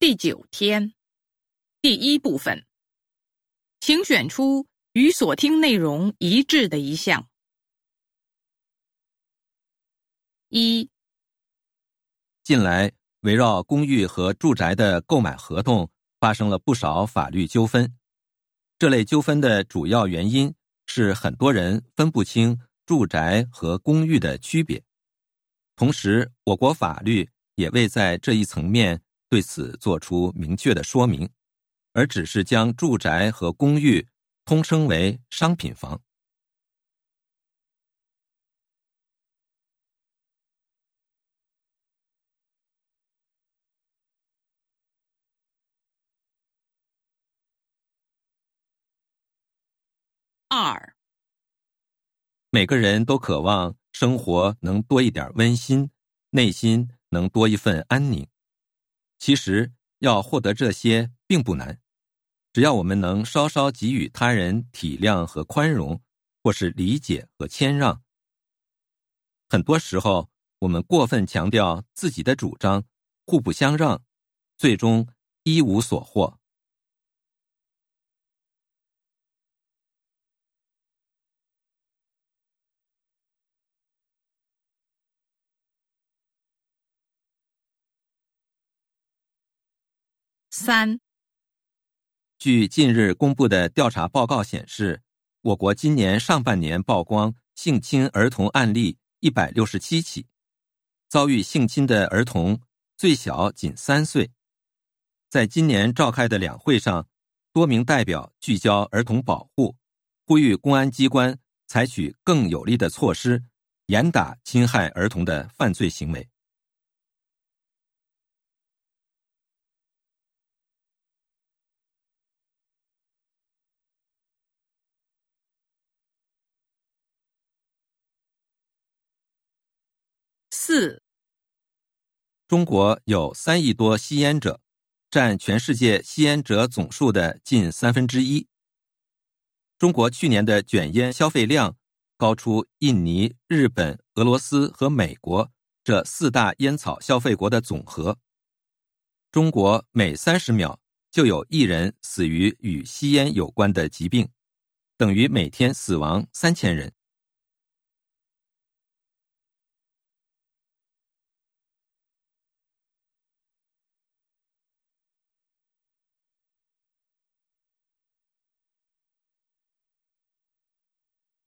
第九天，第一部分，请选出与所听内容一致的一项。一，近来围绕公寓和住宅的购买合同发生了不少法律纠纷。这类纠纷的主要原因是很多人分不清住宅和公寓的区别，同时我国法律也未在这一层面对此作出明确的说明，而只是将住宅和公寓通称为商品房。二，每个人都渴望生活能多一点温馨，内心能多一份安宁。其实要获得这些并不难，只要我们能稍稍给予他人体谅和宽容，或是理解和谦让。很多时候，我们过分强调自己的主张，互不相让，最终一无所获。三，据近日公布的调查报告显示，我国今年上半年曝光性侵儿童案例一百六十七起，遭遇性侵的儿童最小仅三岁。在今年召开的两会上，多名代表聚焦儿童保护，呼吁公安机关采取更有力的措施，严打侵害儿童的犯罪行为。四，中国有三亿多吸烟者，占全世界吸烟者总数的近三分之一。中国去年的卷烟消费量高出印尼、日本、俄罗斯和美国这四大烟草消费国的总和。中国每三十秒就有一人死于与吸烟有关的疾病，等于每天死亡三千人。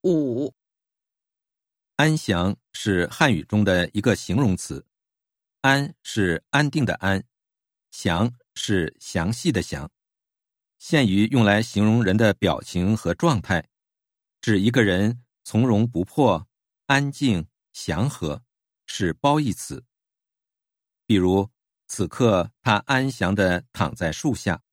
五，安详是汉语中的一个形容词，安是安定的安，详是详细的详，限于用来形容人的表情和状态，指一个人从容不迫、安静祥和，是褒义词。比如，此刻他安详的躺在树下。